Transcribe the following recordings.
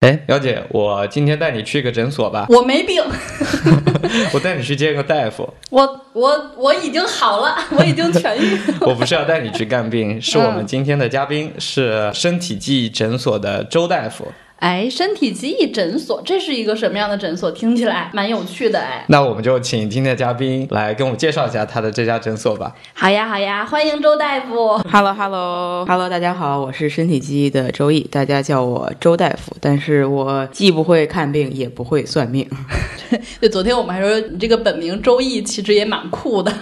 哎，姚姐，我今天带你去个诊所吧。我没病，我带你去见个大夫。我我我已经好了，我已经痊愈。我不是要带你去看病，是我们今天的嘉宾是身体记忆诊所的周大夫。哎，身体记忆诊所，这是一个什么样的诊所？听起来蛮有趣的哎。那我们就请今天的嘉宾来跟我介绍一下他的这家诊所吧。好呀，好呀，欢迎周大夫。Hello，Hello，Hello，大家好，我是身体记忆的周易，大家叫我周大夫，但是我既不会看病，也不会算命。对，昨天我们还说你这个本名周易其实也蛮酷的。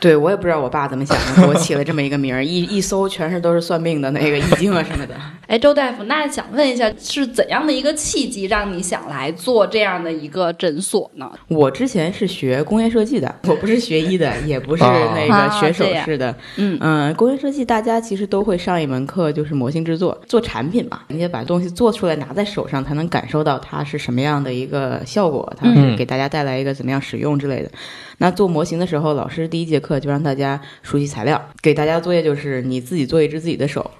对我也不知道我爸怎么想的，给我起了这么一个名儿，一一搜全是都是算命的那个易经啊什么的。哎，周大夫，那想问一下，是怎样的一个契机让你想来做这样的一个诊所呢？我之前是学工业设计的，我不是学医的，也不是那个学首饰的。嗯嗯，工业设计大家其实都会上一门课，就是模型制作，做产品嘛，你得把东西做出来，拿在手上才能感受到它是什么样的一个效果，它是给大家带来一个怎么样使用之类的。那做模型的时候，老师第一节课就让大家熟悉材料，给大家作业就是你自己做一只自己的手。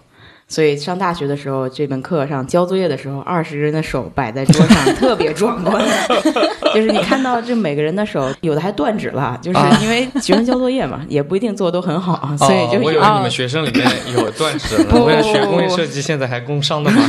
所以上大学的时候，这门课上交作业的时候，二十个人的手摆在桌上，特别壮观。就是你看到这每个人的手，有的还断指了，就是因为学生交作业嘛，也不一定做的都很好，所以就哦、我以为你们学生里面有断指呢。我也学工业设计，现在还工伤的吗？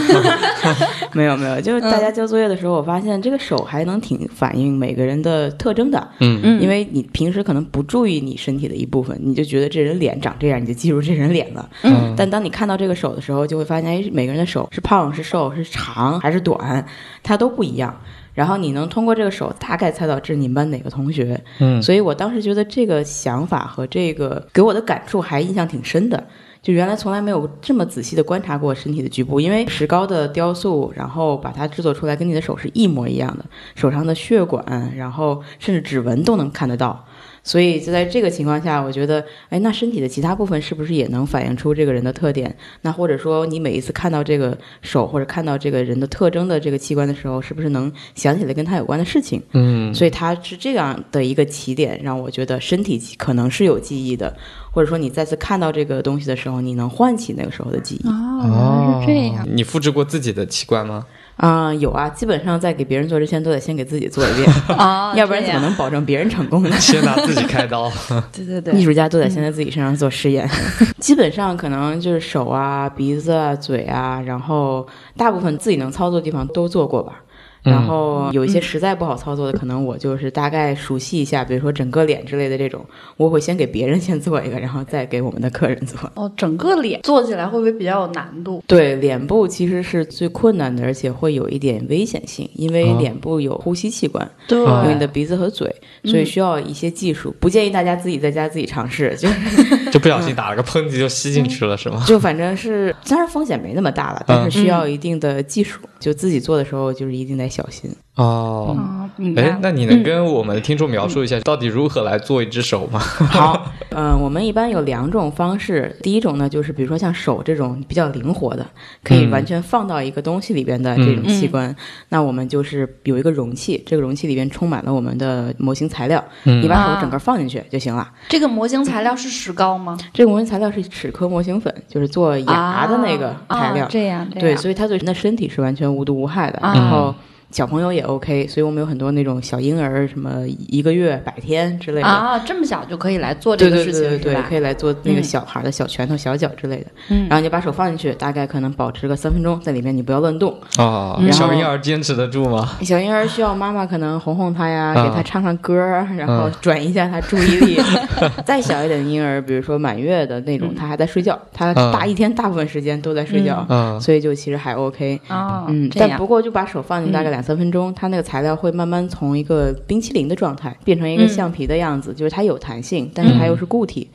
没有没有，就是大家交作业的时候，我发现这个手还能挺反映每个人的特征的。嗯嗯因为你平时可能不注意你身体的一部分，你就觉得这人脸长这样，你就记住这人脸了。嗯但当你看到这个手的时候，就会发现，哎，每个人的手是胖是瘦是长还是短，它都不一样。然后你能通过这个手大概猜到这是你们班哪个同学。嗯所以我当时觉得这个想法和这个给我的感触还印象挺深的。就原来从来没有这么仔细的观察过身体的局部，因为石膏的雕塑，然后把它制作出来跟你的手是一模一样的，手上的血管，然后甚至指纹都能看得到。所以就在这个情况下，我觉得，哎，那身体的其他部分是不是也能反映出这个人的特点？那或者说，你每一次看到这个手或者看到这个人的特征的这个器官的时候，是不是能想起来跟他有关的事情？嗯所以它是这样的一个起点，让我觉得身体可能是有记忆的，或者说你再次看到这个东西的时候，你能唤起那个时候的记忆。哦，原来是这样。你复制过自己的器官吗？啊、有啊，基本上在给别人做之前，都得先给自己做一遍，啊 要不然怎么能保证别人成功呢？先拿自己开刀。对对对，艺术家都得先在自己身上做实验，基本上可能就是手啊、鼻子啊、嘴啊，然后大部分自己能操作的地方都做过吧。然后有一些实在不好操作的，可能我就是大概熟悉一下，比如说整个脸之类的这种，我会先给别人先做一个，然后再给我们的客人做。哦，整个脸做起来会不会比较有难度？对，脸部其实是最困难的，而且会有一点危险性，因为哦脸部有呼吸器官，有你的鼻子和嘴，所以需要一些技术。不建议大家自己在家自己尝试，就是 就不小心打了个喷嚏就吸进去了，是吗？就反正是，当然风险没那么大了，但是需要一定的技术。就自己做的时候，就是一定得小心。哦，哎了，。那你能跟我们的听众描述一下，到底如何来做一只手吗？好，嗯、我们一般有两种方式。第一种呢，就是比如说像手这种比较灵活的，可以嗯完全放到一个东西里边的这种器官，那我们就是有一个容器，这个容器里边充满了我们的模型材料，嗯你把手整个放进去就行了。这个模型材料是石膏吗？这个模型材料是齿科模型粉，就是做牙的那个材料。啊这样这样对，所以它对人的身体是完全无毒无害的。啊然后小朋友也 OK，所以我们有很多那种小婴儿，什么一个月、百天之类的。啊，这么小就可以来做这个事情对可以来做那个嗯小孩的小拳头、小脚之类的。嗯然后你把手放进去，大概可能保持个三分钟，在里面你不要乱动。哦然后小婴儿坚持得住吗？小婴儿需要妈妈可能哄哄他呀，啊给他唱唱歌儿，然后嗯转移一下他注意力。再小一点的婴儿，比如说满月的那种，他还在睡觉，他嗯大一天大部分时间都在睡觉，嗯所以就其实还 OK。哦，嗯，但不过就把手放进大概两三分钟，它那个材料会慢慢从一个冰淇淋的状态变成一个嗯橡皮的样子，就是它有弹性，但是它又是固体。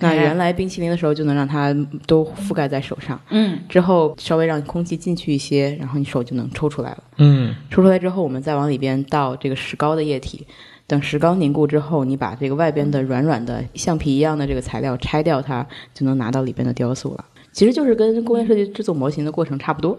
那原来冰淇淋的时候就能让它都覆盖在手上，嗯之后稍微让空气进去一些，然后你手就能抽出来了。嗯抽出来之后，我们再往里边倒这个石膏的液体。等石膏凝固之后，你把这个外边的软软的橡皮一样的这个材料拆掉它，就能拿到里边的雕塑了。其实就是跟工业设计制作模型的过程差不多。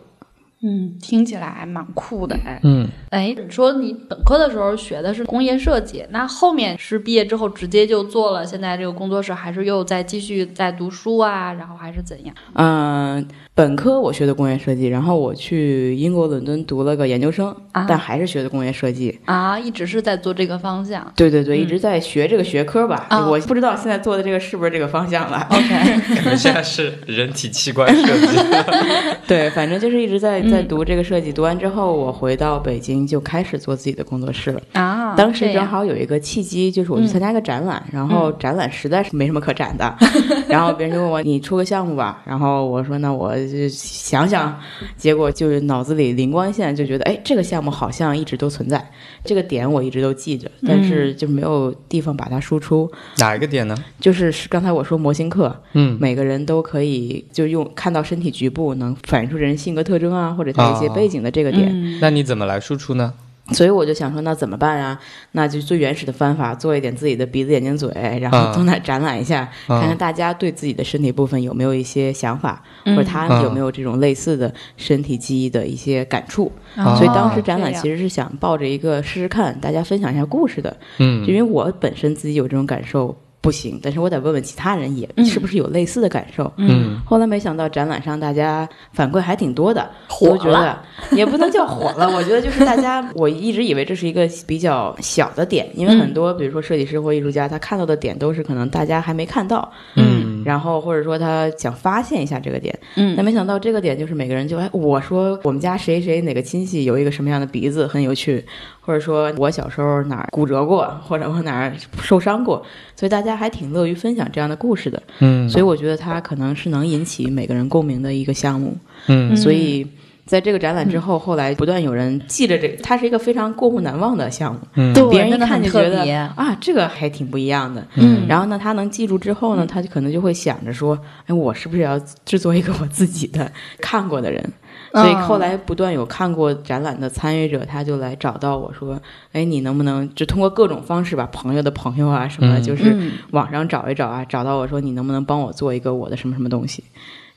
嗯，听起来还蛮酷的哎。嗯，哎，你说你本科的时候学的是工业设计，那后面是毕业之后直接就做了现在这个工作室，还是又在继续在读书啊？然后还是怎样？嗯，本科我学的工业设计，然后我去英国伦敦读了个研究生，啊但还是学的工业设计。啊，一直是在做这个方向。对对对，一直在学这个学科吧。啊我不知道现在做的这个是不是这个方向了。OK，可能现在是人体器官设计。对，反正就是一直在在嗯读这个设计。读完之后，我回到北京就开始做自己的工作室了。啊，当时正好有一个契机，就是我去参加一个展览，然后展览实在是没什么可展的，然后别人就问我你出个项目吧，然后我说那我就想想，结果就是脑子里灵光一现，就觉得哎这个项目好像一直都存在，这个点我一直都记着，但是就没有地方把它输出。哪一个点呢？就是是刚才我说模型课，嗯每个人都可以就用看到身体局部能反映出人性格特征啊，或者他一些哦背景的这个点。嗯。那你怎么来输出呢？所以我就想说，那怎么办啊？那就最原始的方法，做一点自己的鼻子、眼睛、嘴，然后从那展览一下，啊。看看大家对自己的身体部分有没有一些想法，或者他嗯有没有这种类似的身体记忆的一些感触。哦所以当时展览其实是想抱着一个试试看，大家分享一下故事的，嗯。因为我本身自己有这种感受不行，但是我得问问其他人也嗯。是不是有类似的感受。嗯。后来没想到展览上大家反馈还挺多的，火我觉得也不能叫火了，我觉得就是大家，我一直以为这是一个比较小的点，因为嗯很多比如说设计师或艺术家，他看到的点都是可能大家还没看到，嗯然后或者说他想发现一下这个点，嗯但没想到这个点就是每个人就哎，我说我们家谁谁哪个亲戚有一个什么样的鼻子很有趣，或者说我小时候哪儿骨折过，或者我哪儿受伤过，所以大家还挺乐于分享这样的故事的。嗯所以我觉得它可能是能引起每个人共鸣的一个项目。嗯所以在这个展览之后，后来不断有人记着这个，它是一个非常过目难忘的项目。嗯对，别人一看就觉得。啊，这个还挺不一样的。嗯然后呢，他能记住之后呢，他就可能就会想着说，哎，我是不是要制作一个我自己的看过的人？所以嗯后来不断有看过展览的参与者，他就来找到我说，哎，你能不能就通过各种方式吧，朋友的朋友啊什么，嗯就是嗯网上找一找啊，找到我说你能不能帮我做一个我的什么什么东西？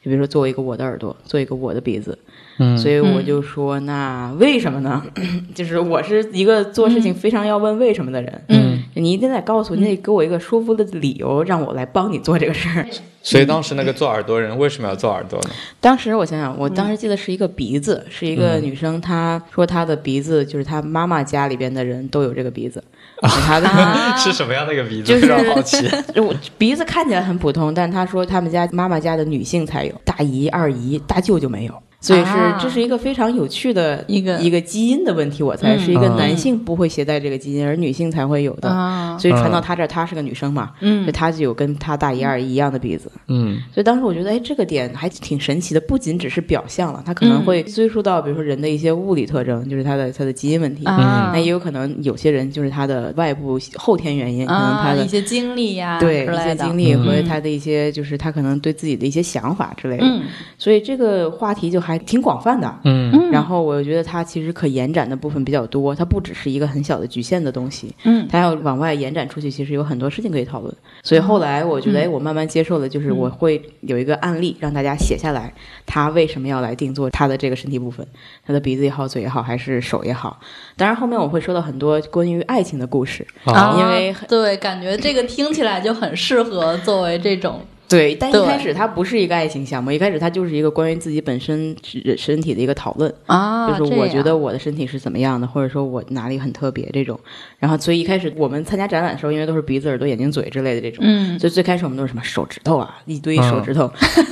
就比如说做一个我的耳朵，做一个我的鼻子，嗯所以我就说，那为什么呢？就是我是一个做事情非常要问为什么的人。嗯，你一定得告诉我，你得给我一个说服的理由，让我来帮你做这个事儿。所以当时那个做耳朵人为什么要做耳朵呢？当时我想想，我当时记得是一个鼻子，是一个女生，她说她的鼻子就是她妈妈家里边的人都有这个鼻子，她 的。啊是什么样的一个鼻子？就是非常好奇。我鼻子看起来很普通，但她说他们家妈妈家的女性才有，大姨、二姨、大舅舅没有，所以是、啊。这是一个非常有趣的一个一个。基因的问题，我猜、嗯。是一个嗯。男性不会携带这个基因，而女性才会有的，啊，所以传到她这儿，她是个女生嘛，所以嗯她就有跟她大姨、二姨一样的鼻子。嗯。所以当时我觉得，哎，这个点还挺神奇的，不仅只是表象了，他可能会追溯到，比如说人的一些物理特征，就是他的他的基因问题。啊。那也有可能有些人就是他的外部后天原因，可能他啊，的、一些经历呀对一些经历嗯。和他的一些，就是他可能对自己的一些想法之类的。嗯。所以这个话题就还挺广泛的。嗯。然后我觉得它其实可延展的部分比较多，它不只是一个很小的局限的东西，嗯。它要往外延展出去，其实有很多事情可以讨论。所以后来我觉得，哎，我慢慢接受了，就是我会有一个案例让大家写下来，他为什么要来定做他的这个身体部分，他的鼻子也好，嘴也好，还是手也好。当然后面我会说到很多关于爱情的故事，啊。因为对，感觉这个听起来就很适合作为这种对，但一开始它不是一个爱情项目，一开始它就是一个关于自己本身身身体的一个讨论。啊，就是我觉得我的身体是怎么样的，或者说我哪里很特别这种。然后，所以一开始我们参加展览的时候，因为都是鼻子、耳朵、眼睛、嘴之类的这种，嗯。所以最开始我们都是什么手指头啊，一堆手指头，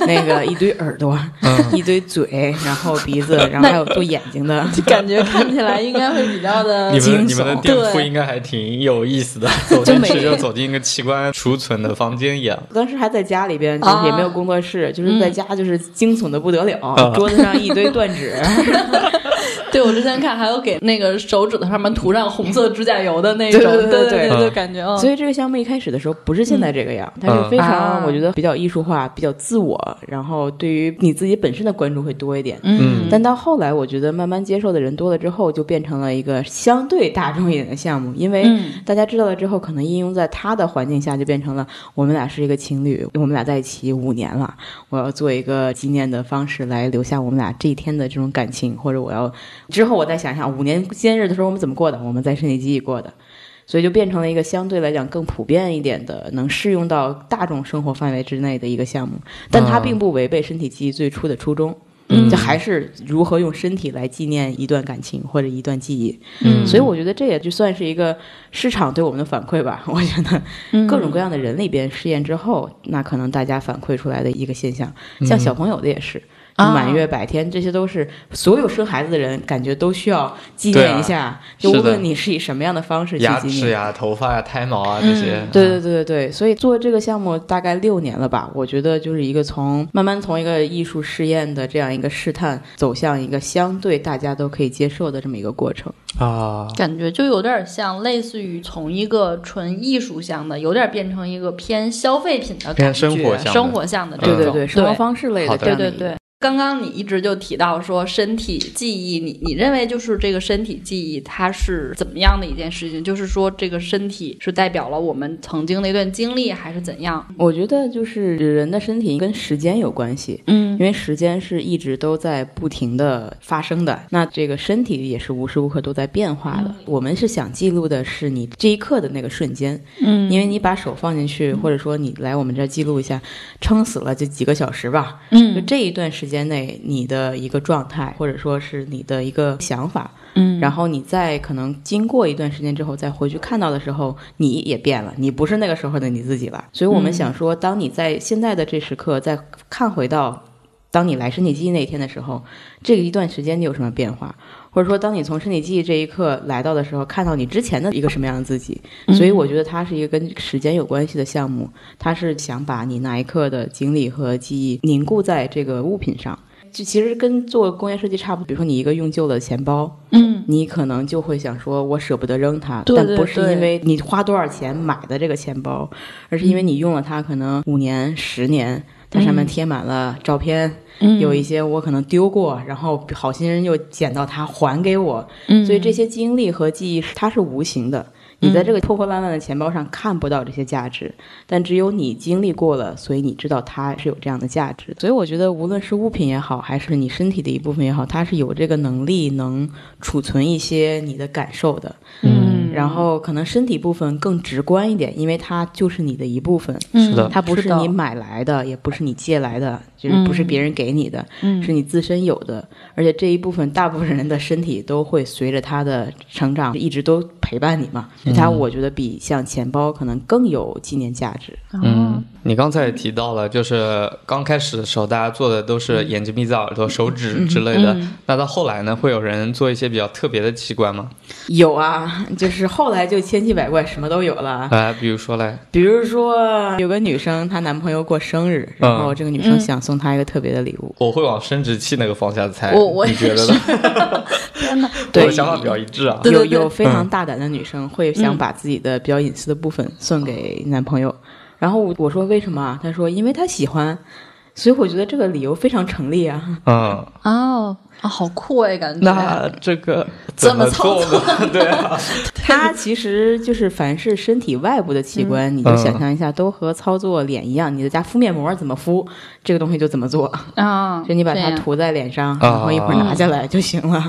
那个一堆耳朵，嗯。一堆嘴，然后鼻子，然后还有做眼睛的。感觉看起来应该会比较的 你惊悚。们你们的店铺应该还挺有意思的，走进去就走进一个器官储存的房间一样。当时还在家里边，就是也没有工作室，就是在家就是惊悚的不得了，桌子上一堆断指，对 对，我之前看还有给那个手指头上面涂上红色指甲油的那种，对对对对对对，感觉嗯。所以这个项目一开始的时候不是现在这个样，它是非啊。常我觉得比较艺术化、比较自我，然后对于你自己本身的关注会多一点。嗯。但到后来，我觉得慢慢接受的人多了之后，就变成了一个相对大众一点的项目，因为嗯。大家知道了之后，可能应用在他的环境下，就变成了我们俩是一个情侣，我们俩在一起五年了，我要做一个纪念的方式来留下我们俩这一天的这种感情，或者我要之后我再想想五年纪念日的时候我们怎么过的，我们在身体记忆过的。所以就变成了一个相对来讲更普遍一点的，能适用到大众生活范围之内的一个项目，但它啊并不违背身体记忆最初的初衷。嗯就还是如何用身体来纪念一段感情或者一段记忆，嗯所以我觉得这也就算是一个市场对我们的反馈吧。我觉得嗯各种各样的人里边试验之后，那可能大家反馈出来的一个现象，像小朋友的也是。满月、百天，这些都是所有生孩子的人感觉都需要纪念一下。就无论你是以什么样的方式去牙纪念，齿呀、头发呀、胎毛啊这些。嗯对对对对对，所以做这个项目大概六年了吧，我觉得就是一个从慢慢从一个艺术试验的这样一个试探，走向一个相对大家都可以接受的这么一个过程。啊，感觉就有点像，类似于从一个纯艺术向的，有点变成一个偏消费品的感觉，偏生活向的生活向的这种。对对对，生活方式类的对对对。刚刚你一直就提到说身体记忆，你你认为就是这个身体记忆它是怎么样的一件事情？就是说这个身体是代表了我们曾经的一段经历，还是怎样？我觉得就是人的身体跟时间有关系，嗯因为时间是一直都在不停的发生的，那这个身体也是无时无刻都在变化的。我们是想记录的是你这一刻的那个瞬间，嗯因为你把手放进去，或者说你来我们这儿记录一下，撑死了就几个小时吧，嗯就嗯这一段时间内你的一个状态，或者说是你的一个想法，嗯然后你在可能经过一段时间之后再回去看到的时候，你也变了，你不是那个时候的你自己了。所以我们想说，当你在现在的这时刻再看回到。当你来身体记忆那一天的时候，这个一段时间你有什么变化？或者说，当你从身体记忆这一刻来到的时候，看到你之前的一个什么样的自己？所以我觉得它是一个跟时间有关系的项目，它是想把你那一刻的经历和记忆凝固在这个物品上。就其实跟做工业设计差不多，比如说你一个用旧的钱包，嗯你可能就会想说，我舍不得扔它，对对但不是因为你花多少钱买的这个钱包，而是因为你用了它可能五年、十年，它上面贴满了照片，嗯有一些我可能丢过，然后好心人又捡到它还给我，嗯所以这些经历和记忆是它是无形的。你在这个破破烂烂的钱包上看不到这些价值，但只有你经历过了，所以你知道它是有这样的价值。所以我觉得，无论是物品也好，还是你身体的一部分也好，它是有这个能力能储存一些你的感受的。嗯，然后可能身体部分更直观一点，因为它就是你的一部分，是的它不是你买来的，也不是你借来的，就是不是别人给你的，嗯是你自身有的。而且这一部分，大部分人的身体都会随着他的成长一直都陪伴你嘛。所以它我觉得比像钱包可能更有纪念价值。嗯，你刚才也提到了，就是刚开始的时候，大家做的都是眼睛、鼻子、耳朵、手指之类的。那到后来呢，会有人做一些比较特别的器官吗？有啊，就是后来就千奇百怪，什么都有了。哎，比如说嘞，比如说有个女生，她男朋友过生日，然后这个女生想送他一个特别的礼物。我会往生殖器那个方向猜，我我你觉得呢？天哪，对我的想法比较一致啊。有有非常大胆的女生会想把自己的比较隐私的部分送给男朋友，然后我我说为什么啊？他说因为他喜欢，所以我觉得这个理由非常成立啊。嗯，哦啊，好酷哎，感觉。那这个怎么么做呢？对啊，它其实就是凡是身体外部的器官，你就想象一下，都和操作脸一样，你在家敷面膜怎么敷，这个东西就怎么做，啊，就你把它涂在脸上，啊然后一会儿拿下来就行了。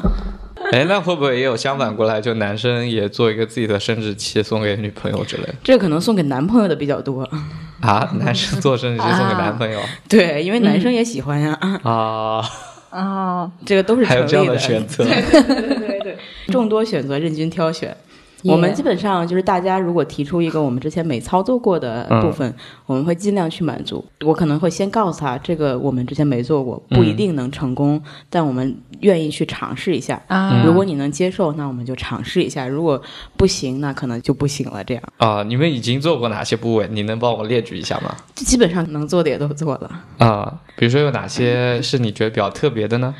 哎，那会不会也有相反过来，就男生也做一个自己的生殖器送给女朋友之类的这可能送给男朋友的比较多，啊？男生做生殖器送给男朋友对，因为男生也喜欢呀，啊？啊，这个都是还有这样的选择？对对对众多选择任君挑选。耶我们基本上就是大家如果提出一个我们之前没操作过的部分，我们会尽量去满足。我可能会先告诉他，这个我们之前没做过，不一定能成功，但我们愿意去尝试一下。啊如果你能接受，那我们就尝试一下；如果不行，那可能就不行了。这样，啊，你们已经做过哪些部位？你能帮我列举一下吗？这基本上能做的也都做了。啊，比如说有哪些是你觉得比较特别的呢？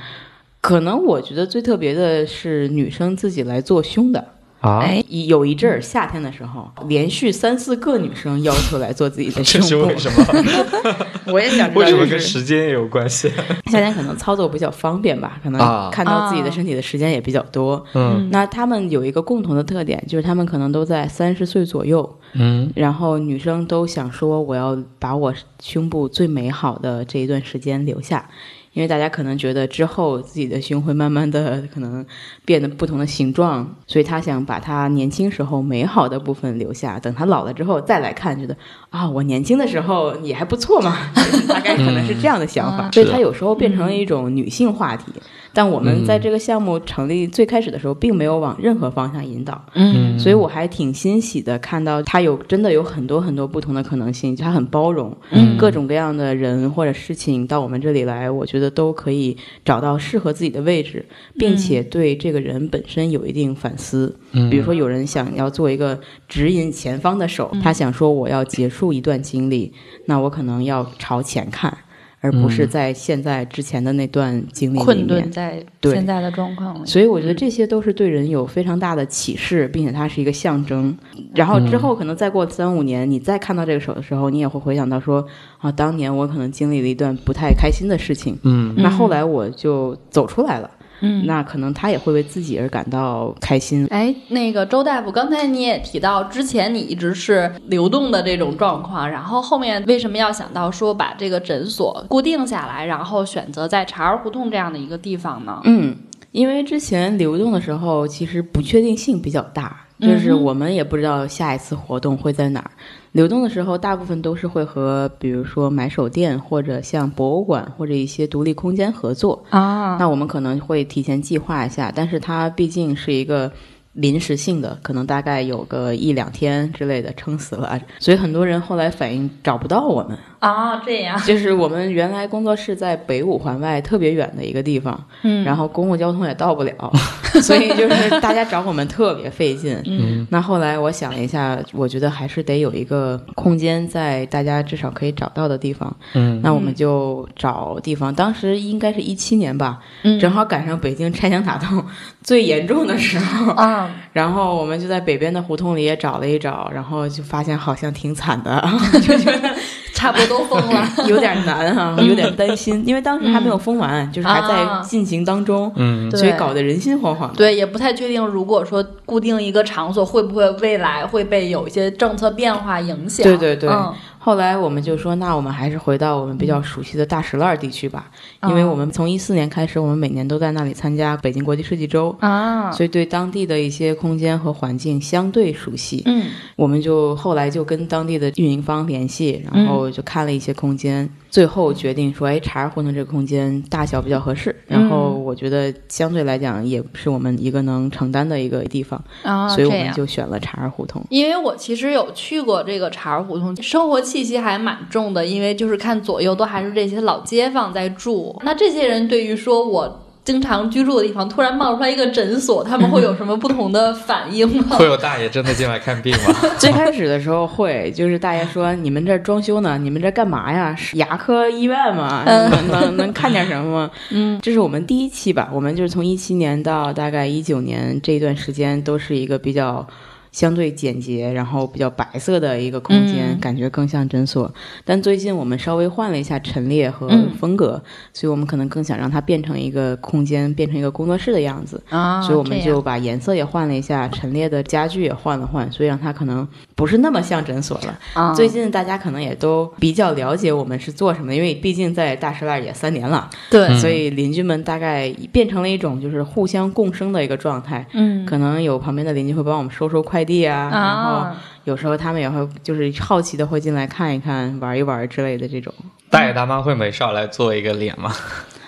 可能我觉得最特别的是女生自己来做胸的。啊，哎，有一阵儿夏天的时候，连续三四个女生要求来做自己的胸 这是部为，什么？我也想知道为什么跟时间也有关系？夏天可能操作比较方便吧，可啊能看到自己的身体的时间也比较多。嗯那他们有一个共同的特点，就是他们可能都在三十岁左右，嗯然后女生都想说，我要把我胸部最美好的这一段时间留下。因为大家可能觉得之后自己的胸会慢慢的可能变得不同的形状，所以他想把他年轻时候美好的部分留下，等他老了之后再来看，觉得啊，我年轻的时候也还不错嘛，大概可能是这样的想法。嗯所以他有时候变成了一种女性话题，但我们在这个项目成立最开始的时候，并没有往任何方向引导。嗯所以我还挺欣喜的，看到它有真的有很多很多不同的可能性，它很包容，嗯各种各样的人或者事情到我们这里来，我觉得都可以找到适合自己的位置，并且对这个人本身有一定反思。嗯比如说，有人想要做一个指引前方的手，他想说我要结束一段经历，那我可能要朝前看。而不是在现在之前的那段经历里困面，顿在对现在的状况里。所以我觉得这些都是对人有非常大的启示，并且它是一个象征。然后之后可能再过三五年，你再看到这个手的时候，你也会回想到说啊，当年我可能经历了一段不太开心的事情，嗯那后来我就走出来了。嗯那可能他也会为自己而感到开心。哎，那个周大夫，刚才你也提到，之前你一直是流动的这种状况，然后后面为什么要想到说把这个诊所固定下来，然后选择在茶儿胡同这样的一个地方呢？嗯，因为之前流动的时候，其实不确定性比较大，就是我们也不知道下一次活动会在哪儿。流动的时候，大部分都是会和比如说买手店或者像博物馆或者一些独立空间合作。啊，那我们可能会提前计划一下，但是它毕竟是一个临时性的，可能大概有个一两天之类的，撑死了。所以很多人后来反映找不到我们，啊，这样，就是我们原来工作室在北五环外特别远的一个地方，嗯。然后公共交通也到不了，所以就是大家找我们特别费劲。嗯那后来我想了一下，我觉得还是得有一个空间在大家至少可以找到的地方。嗯。那我们就找地方，当时应该是一七年吧，嗯。正好赶上北京拆墙打洞最严重的时候，啊，然后我们就在北边的胡同里也找了一找，然后就发现好像挺惨的，就觉得差不多都封了。有点难哈、有点担心，因为当时还没有封完，就是还在啊进行当中，嗯。所以搞得人心惶惶的。对，也不太确定，如果说固定一个场所，会不会未来会被有一些政策变化影响？对对对。嗯后来我们就说，那我们还是回到我们比较熟悉的大石烂地区吧，因为嗯我们从一四年开始，我们每年都在那里参加北京国际设计周。啊，所以对当地的一些空间和环境相对熟悉，嗯。我们就后来就跟当地的运营方联系，然后就看了一些空间，最后决定说，哎，茶儿胡同这个空间大小比较合适，然后我觉得相对来讲也是我们一个能承担的一个地方，啊，所以我们。就选了茶儿胡同。因为我其实有去过这个茶儿胡同，生活气息还蛮重的，因为就是看左右都还是这些老街坊在住。那这些人对于说我经常居住的地方突然冒出来一个诊所，他们会有什么不同的反应吗？会有大爷真的进来看病吗？最开始的时候会，就是大爷说你们这儿装修呢，你们这儿干嘛呀？是牙科医院吗？能能能看点什么吗？嗯，这是我们第一期吧，我们就是从一七年到大概一九年这一段时间，都是一个比较。相对简洁，然后比较白色的一个空间，嗯感觉更像诊所。但最近我们稍微换了一下陈列和嗯风格，所以我们可能更想让它变成一个空间，变成一个工作室的样子。啊，所以我们就把颜色也换了一下，陈列的家具也换了换，所以让它可能不是那么像诊所了。啊，最近大家可能也都比较了解我们是做什么的，因为毕竟在大石烂也三年了，对，嗯所以邻居们大概变成了一种就是互相共生的一个状态。嗯可能有旁边的邻居会帮我们收收快递啊，然后啊，有时候他们也会就是好奇的会进来看一看、玩一玩之类的这种。大爷大妈会没事儿来做一个脸吗？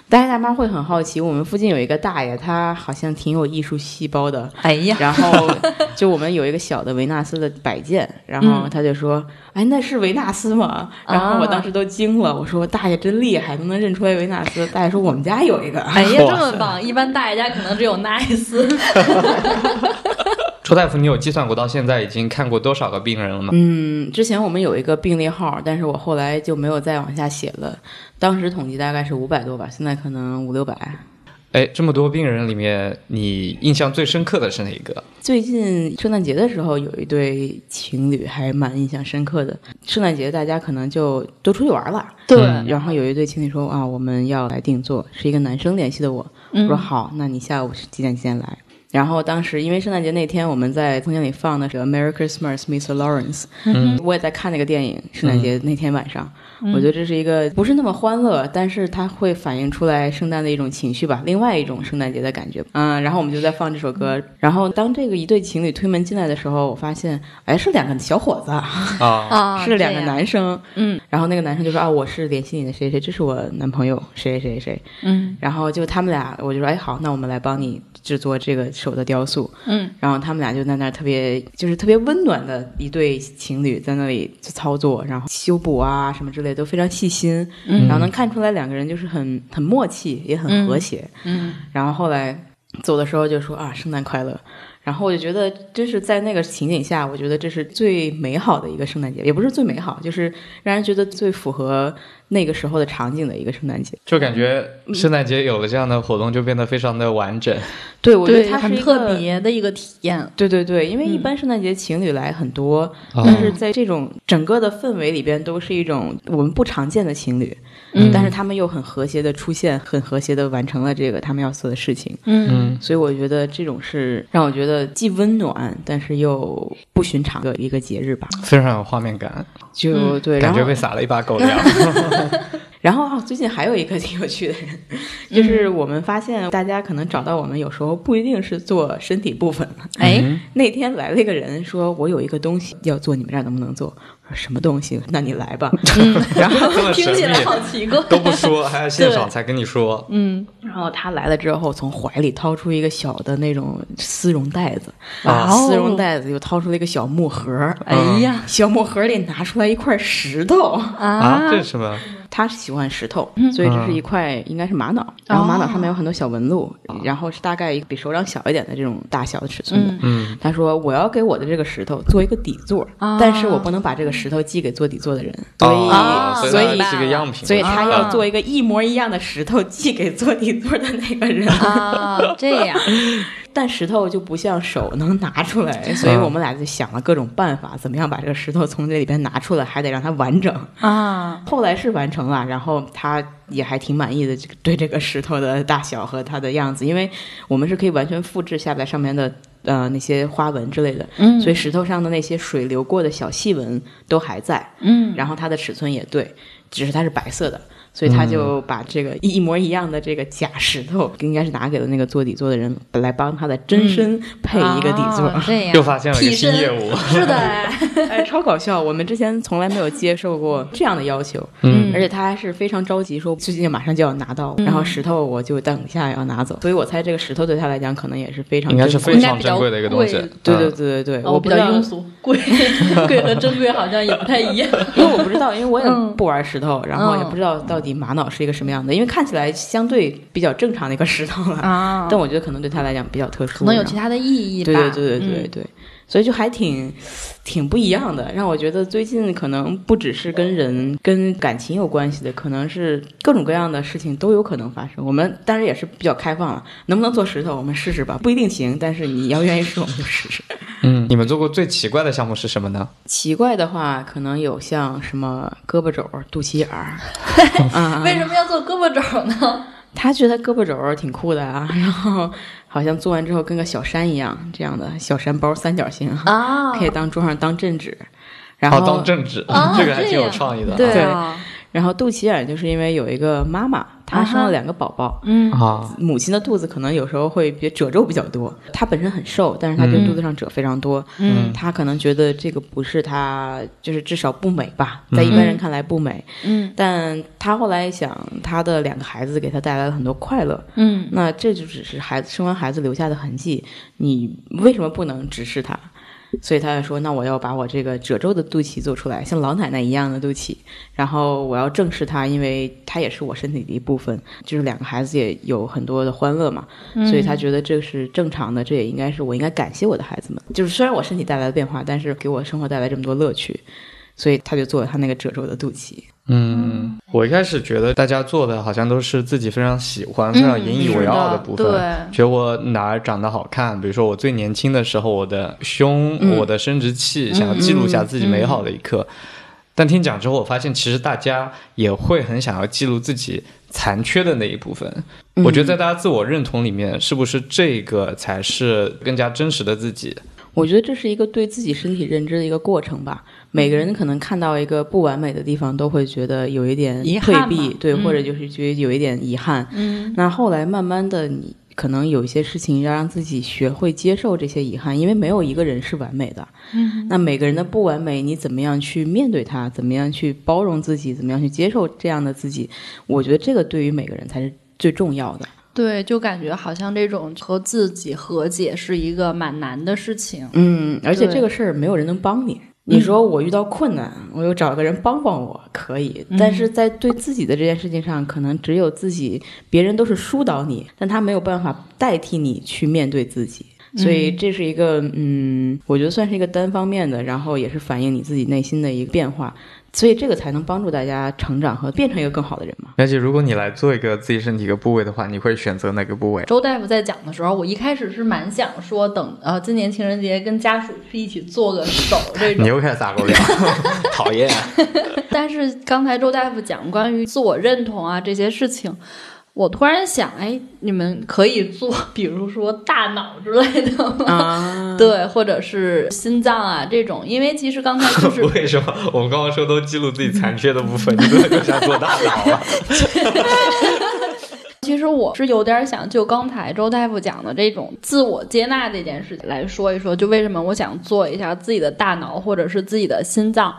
大爷大妈会很好奇，我们附近有一个大爷，他好像挺有艺术细胞的，哎呀，然后就我们有一个小的维纳斯的摆件，然后他就说：“哎，那是维纳斯吗？”然后我当时都惊了，我说：“大爷真厉害，都能认出来维纳斯。”大爷说：“我们家有一个。哎呀，这么棒！一般大爷家可能只有 nice。周大夫，你有计算过到现在已经看过多少个病人了吗？嗯，之前我们有一个病例号，但是我后来就没有再往下写了。当时统计大概是五百多吧，现在可能五六百。哎，这么多病人里面，你印象最深刻的是哪一个？最近圣诞节的时候，有一对情侣还蛮印象深刻的。圣诞节大家可能就都出去玩了，对然后有一对情侣说啊，我们要来定做，是一个男生联系的我，我说好，那你下午几点几点来？然后当时因为圣诞节那天我们在空间里放的是《Merry Christmas, Mr. Lawrence》，嗯，我也在看那个电影。圣诞节那天晚上，我觉得这是一个不是那么欢乐，但是它会反映出来圣诞的一种情绪吧，另外一种圣诞节的感觉。嗯，然后我们就在放这首歌。然后当这个一对情侣推门进来的时候，我发现，哎，是两个小伙子，啊，啊，是两个，男生。嗯然后那个男生就说啊，我是联系你的谁谁，这是我男朋友谁谁谁谁。嗯然后就他们俩，我就说，哎，好，那我们来帮你制作这个手的雕塑。嗯然后他们俩就在那儿特别，就是特别温暖的一对情侣，在那里操作，然后修补啊什么之类都非常细心，嗯然后能看出来两个人就是很很默契，也很和谐。嗯然后后来走的时候就说啊，圣诞快乐。然后我就觉得，真是在那个情景下，我觉得这是最美好的一个圣诞节，也不是最美好，就是让人觉得最符合那个时候的场景的一个圣诞节。就感觉圣诞节有了这样的活动，就变得非常的完整。对，我觉得，它是特。别的一个体验。对对对，因为一嗯般圣诞节情侣来很多，哦但是在这种整个的氛围里边，都是一种我们不常见的情侣，嗯但是他们又很和谐的出现，很和谐的完成了这个他们要做的事情。嗯嗯，所以我觉得这种是让我觉得既温暖，但是又不寻常的一个节日吧。非常有画面感，就、嗯对，然后感觉被撒了一把狗粮。然后啊，最近还有一个挺有趣的人，就是我们发现大家可能找到我们，有时候不一定是做身体部分。哎，那天来了一个人说：“我有一个东西要做，你们这儿能不能做？”我说：“什么东西？那你来吧。然后听起来，好奇怪。都不说，还要现场才跟你说。嗯，然后他来了之后，从怀里掏出一个小的那种丝绒袋子，啊丝绒袋子又掏出了一个小木盒，哎呀小木盒里拿出来一块石头。啊，这是什么？他喜欢石头，所以这是一块应该是玛瑙，然后玛瑙上面有很多小纹路，然后是大概一个比手掌小一点的这种大小的尺寸的。嗯，他说：“我要给我的这个石头做一个底座，啊。但是我不能把这个石头寄给做底座的人，所以、啊所所以它是个样品，所以他要啊。做一个一模一样的石头寄给做底座的那个人。啊，这样，但石头就不像手能拿出来，所以我们俩就想了各种办法，怎么样把这个石头从这里边拿出来，还得让它完整。啊，后来是完成了，然后他也还挺满意的，对这个石头的大小和它的样子，因为我们是可以完全复制下来上面的呃那些花纹之类的，嗯所以石头上的那些水流过的小细纹都还在，嗯，然后它的尺寸也对，只是它是白色的。所以他就把这个一模一样的这个假石头，应该是拿给了那个做底座的人，来帮他的真身配一个底座。啊这样 又发现了一个替身新业务。是的，哎，超搞笑！我们之前从来没有接受过这样的要求，嗯而且他还是非常着急，说最近马上就要拿到，然后石头我就等一下要拿走，所以我猜这个石头对他来讲可能也是非常应该是珍贵的非常珍贵的一个东西。对对嗯对对对，我比较庸俗，贵贵和珍贵好像也不太一样。因为我不知道，因为我也嗯不玩石头，然后也嗯不知道到底玛瑙是一个什么样的，因为看起来相对比较正常的一个石头了，啊。但我觉得可能对他来讲比较特殊，可能有其他的意义吧。对对对对对嗯。对，所以就还挺挺不一样的，让我觉得最近可能不只是跟人跟感情有关系的，可能是各种各样的事情都有可能发生。我们当然也是比较开放了，能不能做石头我们试试吧，不一定行，但是你要愿意试我们就试试。嗯，你们做过最奇怪的项目是什么呢？奇怪的话，可能有像什么胳膊肘、肚脐眼儿，为什么要做胳膊肘呢？他觉得胳膊肘挺酷的啊，然后好像做完之后跟个小山一样，这样的小山包三角形，啊 可以当桌上当镇纸。然后、哦，当镇纸，啊这个还挺有创意的。对啊，然后肚脐眼就是因为有一个妈妈，她生了两个宝宝。嗯。啊，母亲的肚子可能有时候会比褶皱比较多，她本身很瘦，但是她这肚子上褶非常多，嗯。她可能觉得这个不是她，就是至少不美吧，在一般人看来不美。嗯。但她后来想，她的两个孩子给她带来了很多快乐，嗯。那这就只是孩子生完孩子留下的痕迹，你为什么不能直视它？所以他就说：“那我要把我这个褶皱的肚脐做出来，像老奶奶一样的肚脐，然后我要正视它，因为它也是我身体的一部分。就是两个孩子也有很多的欢乐嘛，所以他觉得这是正常的，这也应该是我应该感谢我的孩子们。就是虽然我身体带来的变化，但是给我生活带来这么多乐趣。所以他就做了他那个褶皱的肚脐。嗯，我一开始觉得大家做的好像都是自己非常喜欢、非常引以为傲的部分，对，觉得我哪儿长得好看，比如说我最年轻的时候，我的胸、我的生殖器，想要记录下自己美好的一刻。但听讲之后，我发现其实大家也会很想要记录自己残缺的那一部分。我觉得在大家自我认同里面，是不是这个才是更加真实的自己？我觉得这是一个对自己身体认知的一个过程吧。每个人可能看到一个不完美的地方，都会觉得有一点退避，对，或者就是觉得有一点遗憾。嗯，那后来慢慢的，你可能有一些事情要让自己学会接受这些遗憾，因为没有一个人是完美的。嗯，那每个人的不完美，你怎么样去面对它？怎么样去包容自己？怎么样去接受这样的自己？我觉得这个对于每个人才是最重要的。对，就感觉好像这种和自己和解是一个蛮难的事情。嗯，而且这个事儿没有人能帮你。你说我遇到困难，我又找个人帮帮我，可以。但是在对自己的这件事情上，可能只有自己，别人都是疏导你，但他没有办法代替你去面对自己。所以这是一个，嗯，我觉得算是一个单方面的，然后也是反映你自己内心的一个变化。所以这个才能帮助大家成长和变成一个更好的人嘛。而且如果你来做一个自己身体一个部位的话，你会选择哪个部位？周大夫在讲的时候，我一开始是蛮想说，等呃今年情人节跟家属去一起做个手 这种。你又开始撒狗粮，讨厌。但是刚才周大夫讲关于自我认同啊这些事情。我突然想，哎，你们可以做，比如说大脑之类的吗？对，或者是心脏啊这种，因为其实刚才就是为什么我们刚刚说都记录自己残缺的部分，你们更想做大脑啊？其实我是有点想就刚才周大夫讲的这种自我接纳这件事情来说一说，就为什么我想做一下自己的大脑或者是自己的心脏。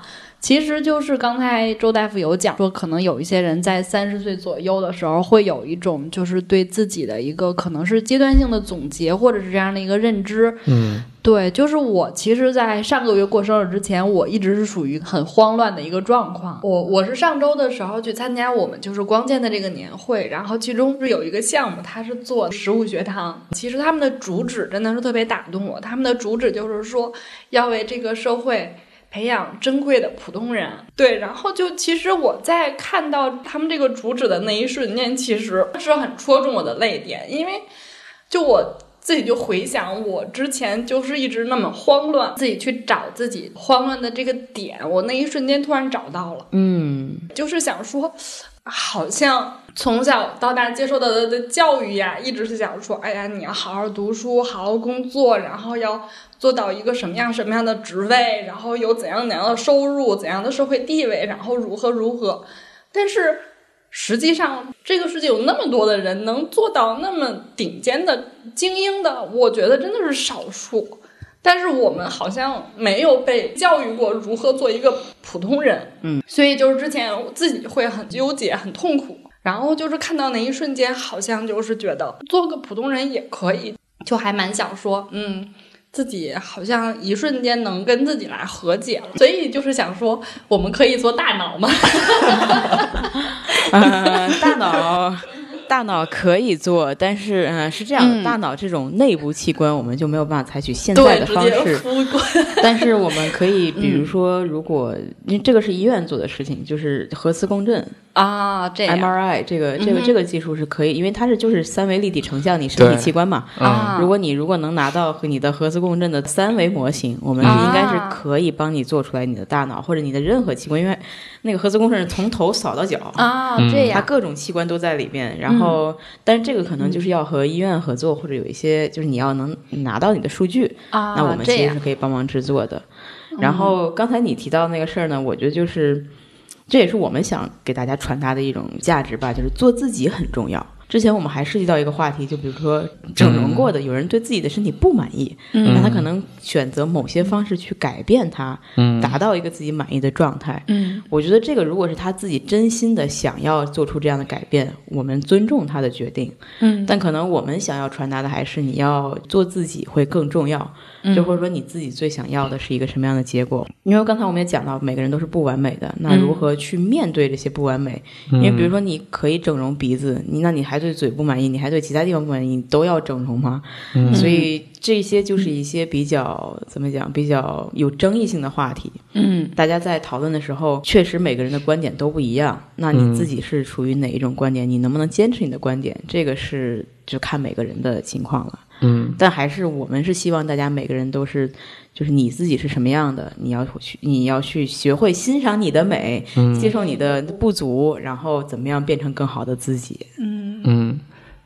其实就是刚才周大夫有讲说，可能有一些人在三十岁左右的时候，会有一种就是对自己的一个可能是阶段性的总结，或者是这样的一个认知。嗯，对，就是我其实，在上个月过生日之前，我一直是属于很慌乱的一个状况。我我是上周的时候去参加我们就是光剑的这个年会，然后其中是有一个项目，它是做食物学堂。其实他们的主旨真的是特别打动我，他们的主旨就是说要为这个社会。培养珍贵的普通人，对，然后就其实我在看到他们这个主旨的那一瞬间，其实是很戳中我的泪点，因为就我自己就回想，我之前就是一直那么慌乱，自己去找自己慌乱的这个点，我那一瞬间突然找到了，嗯，就是想说，好像从小到大接受到的的教育呀，一直是想说，哎呀，你要好好读书，好好工作，然后要。做到一个什么样什么样的职位，然后有怎样怎样的收入，怎样的社会地位，然后如何如何。但是实际上，这个世界有那么多的人能做到那么顶尖的精英的，我觉得真的是少数。但是我们好像没有被教育过如何做一个普通人，嗯，所以就是之前我自己会很纠结、很痛苦。然后就是看到那一瞬间，好像就是觉得做个普通人也可以，就还蛮想说，嗯。自己好像一瞬间能跟自己来和解了，所以就是想说，我们可以做大脑吗？大脑。大脑可以做，但是嗯，是这样，大脑这种内部器官，我们就没有办法采取现在的方式。但是我们可以，比如说，如果因为这个是医院做的事情，就是核磁共振啊，这 MRI 这个这个这个技术是可以，因为它是就是三维立体成像你身体器官嘛。啊，如果你如果能拿到和你的核磁共振的三维模型，我们应该是可以帮你做出来你的大脑或者你的任何器官，因为那个核磁共振是从头扫到脚啊，这样，它各种器官都在里面，然后。哦，但是这个可能就是要和医院合作，或者有一些就是你要能拿到你的数据啊，那我们其实是可以帮忙制作的。然后刚才你提到那个事儿呢，我觉得就是这也是我们想给大家传达的一种价值吧，就是做自己很重要。之前我们还涉及到一个话题，就比如说整容过的，有人对自己的身体不满意，那他可能选择某些方式去改变它，达到一个自己满意的状态。嗯，我觉得这个如果是他自己真心的想要做出这样的改变，我们尊重他的决定。嗯，但可能我们想要传达的还是你要做自己会更重要。就或者说你自己最想要的是一个什么样的结果？因为刚才我们也讲到，每个人都是不完美的，那如何去面对这些不完美？因为比如说你可以整容鼻子，你那你还。对嘴不满意，你还对其他地方不满意，你都要整容吗？所以这些就是一些比较怎么讲，比较有争议性的话题。嗯，大家在讨论的时候，确实每个人的观点都不一样。那你自己是处于哪一种观点？你能不能坚持你的观点？这个是就看每个人的情况了。嗯，但还是我们是希望大家每个人都是，就是你自己是什么样的，你要去你要去学会欣赏你的美，接受你的不足，然后怎么样变成更好的自己。嗯嗯，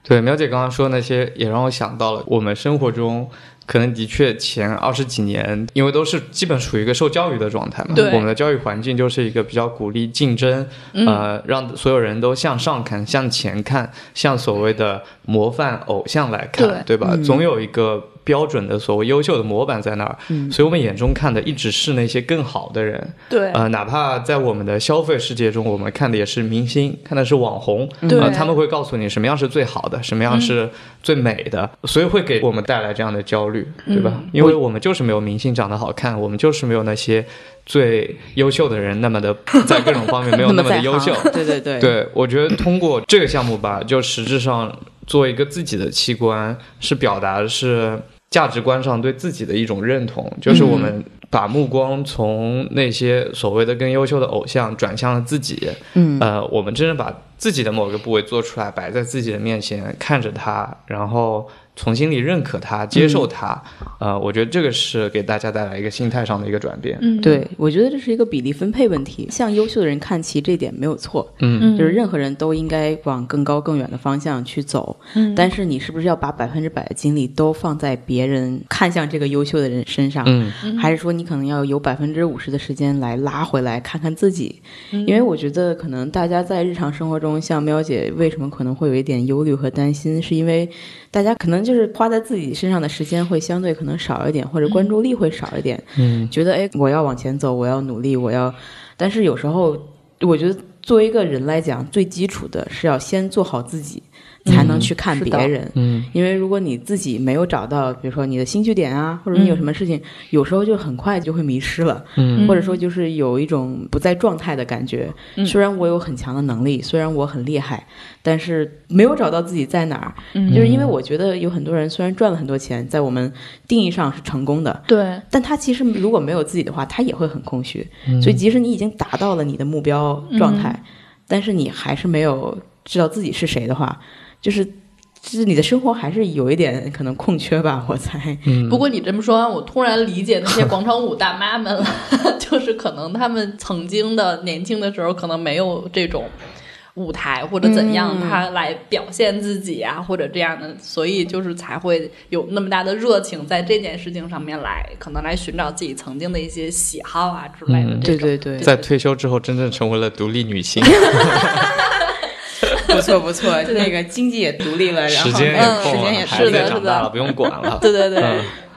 对，苗姐刚刚说那些也让我想到了我们生活中。可能的确，前二十几年，因为都是基本处于一个受教育的状态嘛，对。我们的教育环境就是一个比较鼓励竞争，呃，让所有人都向上看、向前看，向所谓的模范偶像来看，对。吧？总有一个标准的所谓优秀的模板在那儿，所以我们眼中看的一直是那些更好的人，对，呃，哪怕在我们的消费世界中，我们看的也是明星，看的是网红，对。呃，他们会告诉你什么样是最好的，什么样是最美的，所以会给我们带来这样的焦虑。对吧？因为我们就是没有明星长得好看，我们就是没有那些最优秀的人那么的在各种方面没有 那么的优秀。对 对对，对我觉得通过这个项目吧，就实质上做一个自己的器官，是表达的是价值观上对自己的一种认同，就是我们把目光从那些所谓的更优秀的偶像转向了自己。嗯，呃，我们真正把自己的某个部位做出来，摆在自己的面前，看着它，然后。从心里认可他，接受他，呃，我觉得这个是给大家带来一个心态上的一个转变。嗯，对，我觉得这是一个比例分配问题。向优秀的人看齐，这点没有错。嗯，就是任何人都应该往更高更远的方向去走。嗯，但是你是不是要把百分之百的精力都放在别人看向这个优秀的人身上？嗯，还是说你可能要有百分之五十的时间来拉回来看看自己？因为我觉得可能大家在日常生活中，像喵姐为什么可能会有一点忧虑和担心，是因为。大家可能就是花在自己身上的时间会相对可能少一点，或者关注力会少一点。嗯，觉得哎，我要往前走，我要努力，我要。但是有时候，我觉得作为一个人来讲，最基础的是要先做好自己。才能去看别人，嗯，因为如果你自己没有找到，比如说你的兴趣点啊，或者你有什么事情，有时候就很快就会迷失了，嗯，或者说就是有一种不在状态的感觉。虽然我有很强的能力，虽然我很厉害，但是没有找到自己在哪儿。就是因为我觉得有很多人虽然赚了很多钱，在我们定义上是成功的，对，但他其实如果没有自己的话，他也会很空虚。所以即使你已经达到了你的目标状态，但是你还是没有知道自己是谁的话。就是，就是你的生活还是有一点可能空缺吧，我猜。嗯。不过你这么说完，我突然理解那些 广场舞大妈们了，就是可能他们曾经的年轻的时候，可能没有这种舞台或者怎样，他来表现自己啊，或者这样的，所以就是才会有那么大的热情在这件事情上面来，可能来寻找自己曾经的一些喜好啊之类的。对对对，在退休之后，真正成为了独立女性。不错 不错，那个经济也独立了，然后时间也时间也是的，长大了，不用管了。对对对。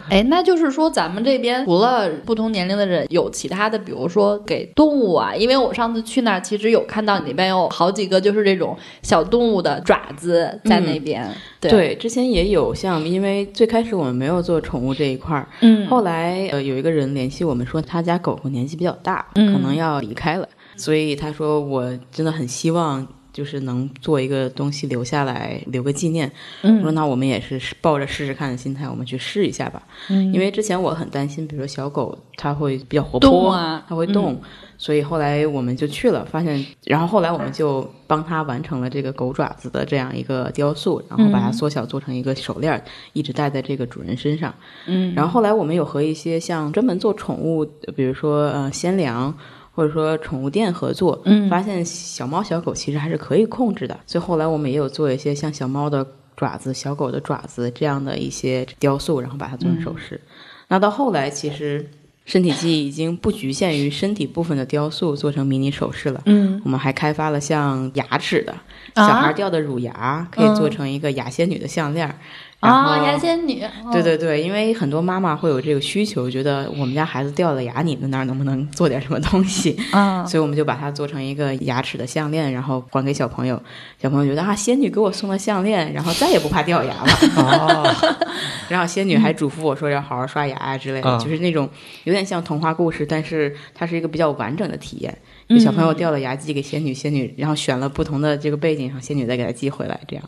哎，那就是说，咱们这边除了不同年龄的人，有其他的，比如说给动物啊，因为我上次去那儿，其实有看到你那边有好几个，就是这种小动物的爪子在那边。对，之前也有像，因为最开始我们没有做宠物这一块儿，嗯，后来呃有一个人联系我们说，他家狗狗年纪比较大，可能要离开了，所以他说我真的很希望。就是能做一个东西留下来，留个纪念。嗯，说那我们也是抱着试试看的心态，我们去试一下吧。嗯，因为之前我很担心，比如说小狗它会比较活泼啊，它会动，所以后来我们就去了，发现，然后后来我们就帮它完成了这个狗爪子的这样一个雕塑，然后把它缩小做成一个手链，一直戴在这个主人身上。嗯，然后后来我们有和一些像专门做宠物，比如说呃鲜粮。或者说宠物店合作，嗯，发现小猫小狗其实还是可以控制的，所以后来我们也有做一些像小猫的爪子、小狗的爪子这样的一些雕塑，然后把它做成首饰。那到后来，其实身体记忆已经不局限于身体部分的雕塑做成迷你首饰了，嗯，我们还开发了像牙齿的，小孩掉的乳牙可以做成一个牙仙女的项链。啊，牙仙女，对对对，因为很多妈妈会有这个需求，觉得我们家孩子掉了牙，你们那儿能不能做点什么东西？啊，所以我们就把它做成一个牙齿的项链，然后还给小朋友。小朋友觉得啊，仙女给我送了项链，然后再也不怕掉牙了。哦，然后仙女还嘱咐我说要好好刷牙啊之类的，就是那种有点像童话故事，但是它是一个比较完整的体验。就小朋友掉了牙寄给仙女，仙女然后选了不同的这个背景，然后仙女再给他寄回来，这样。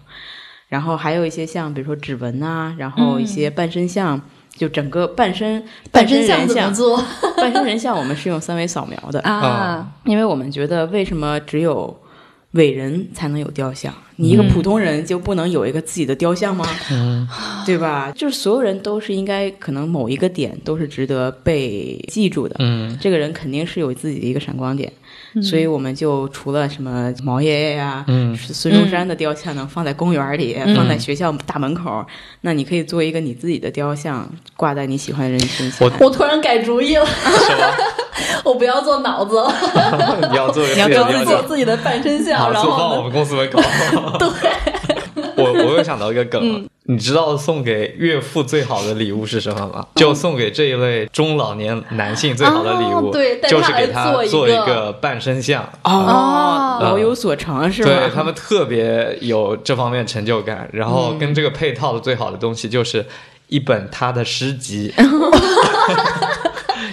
然后还有一些像比如说指纹啊，然后一些半身像，就整个半身半身人像做？半身人像我们是用三维扫描的啊，因为我们觉得为什么只有伟人才能有雕像，你一个普通人就不能有一个自己的雕像吗？嗯，对吧？就是所有人都是应该可能某一个点都是值得被记住的。嗯，这个人肯定是有自己的一个闪光点。所以我们就除了什么毛爷爷呀，嗯，孙中山的雕像呢放在公园里，放在学校大门口，那你可以做一个你自己的雕像，挂在你喜欢的人身前。我突然改主意了，什么？我不要做脑子了，你要做，你要做自己的半身像，然后放我们公司门口。对。我我又想到一个梗，你知道送给岳父最好的礼物是什么吗？就送给这一类中老年男性最好的礼物，对，就是给他做一个半身像。哦，老有所长是吧？对他们特别有这方面成就感。然后跟这个配套的最好的东西就是一本他的诗集。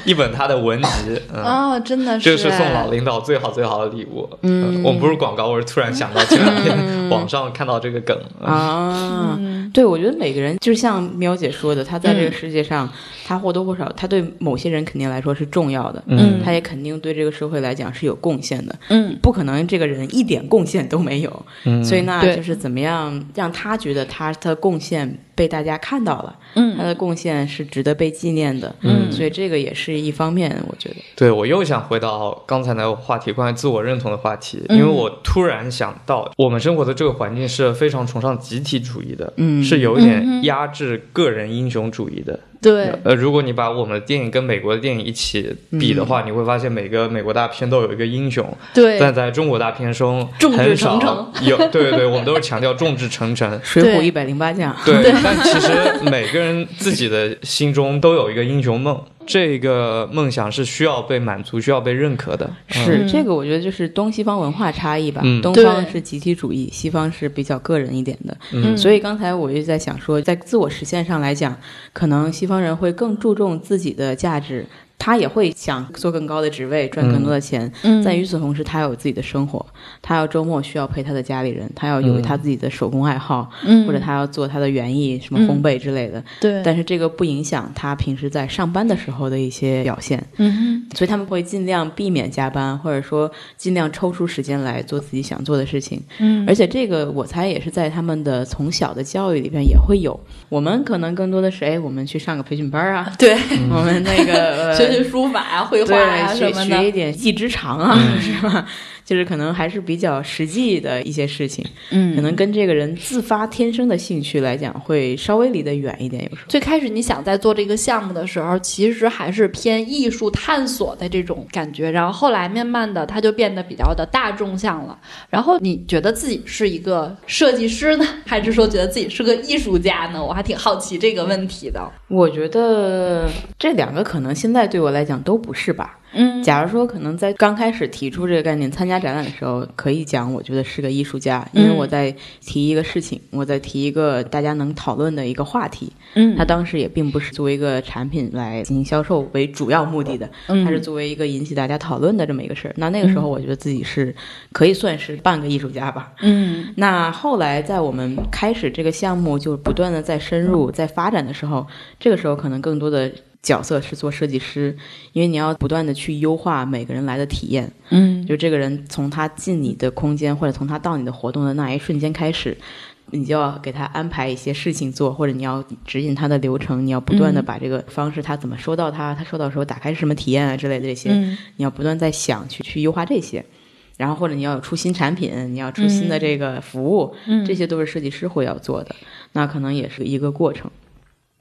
一本他的文集哦，真的是，这是送老领导最好最好的礼物。嗯，我们不是广告，我是突然想到前两天网上看到这个梗。啊。对，我觉得每个人就像喵姐说的，他在这个世界上，他或多或少，他对某些人肯定来说是重要的。嗯，他也肯定对这个社会来讲是有贡献的。嗯，不可能这个人一点贡献都没有。嗯，所以那就是怎么样让他觉得他的贡献被大家看到了。嗯，他的贡献是值得被纪念的。嗯，所以这个也是一方面，我觉得。对，我又想回到刚才那个话题，关于自我认同的话题，因为我突然想到，我们生活的这个环境是非常崇尚集体主义的，嗯，是有一点压制个人英雄主义的。对，呃，如果你把我们的电影跟美国的电影一起比的话，你会发现每个美国大片都有一个英雄，对，但在中国大片中很少有，对对对，我们都是强调众志成城，水浒一百零八将，对，但其实每个人自己的心中都有一个英雄梦。这个梦想是需要被满足、需要被认可的。是这个，我觉得就是东西方文化差异吧。东方是集体主义，西方是比较个人一点的。嗯，所以刚才我就在想说，在自我实现上来讲，可能西方人会更注重自己的价值。他也会想做更高的职位，赚更多的钱。嗯，在与此同时，他有自己的生活，他要周末需要陪他的家里人，他要有他自己的手工爱好，嗯，或者他要做他的园艺，什么烘焙之类的。对。但是这个不影响他平时在上班的时候的一些表现。嗯所以他们会尽量避免加班，或者说尽量抽出时间来做自己想做的事情。嗯。而且这个我猜也是在他们的从小的教育里边也会有。我们可能更多的是，哎，我们去上个培训班啊。对。我们那个。学 书法呀，绘画呀什么的，学一点技之长啊，是吧？就是可能还是比较实际的一些事情，嗯，可能跟这个人自发天生的兴趣来讲，会稍微离得远一点。有时候最开始你想在做这个项目的时候，其实还是偏艺术探索的这种感觉，然后后来慢慢的，它就变得比较的大众向了。然后你觉得自己是一个设计师呢，还是说觉得自己是个艺术家呢？我还挺好奇这个问题的。我觉得这两个可能现在对我来讲都不是吧。嗯，假如说可能在刚开始提出这个概念、参加展览的时候，可以讲我觉得是个艺术家，因为我在提一个事情，我在提一个大家能讨论的一个话题。嗯，他当时也并不是作为一个产品来进行销售为主要目的的，嗯，他是作为一个引起大家讨论的这么一个事儿。那那个时候，我觉得自己是可以算是半个艺术家吧。嗯，那后来在我们开始这个项目就不断的在深入、在发展的时候，这个时候可能更多的。角色是做设计师，因为你要不断的去优化每个人来的体验。嗯，就这个人从他进你的空间，或者从他到你的活动的那一瞬间开始，你就要给他安排一些事情做，或者你要指引他的流程，你要不断的把这个方式他怎么收到他，他收到时候打开是什么体验啊之类的这些，你要不断在想去去优化这些。然后或者你要有出新产品，你要出新的这个服务，这些都是设计师会要做的，那可能也是一个过程。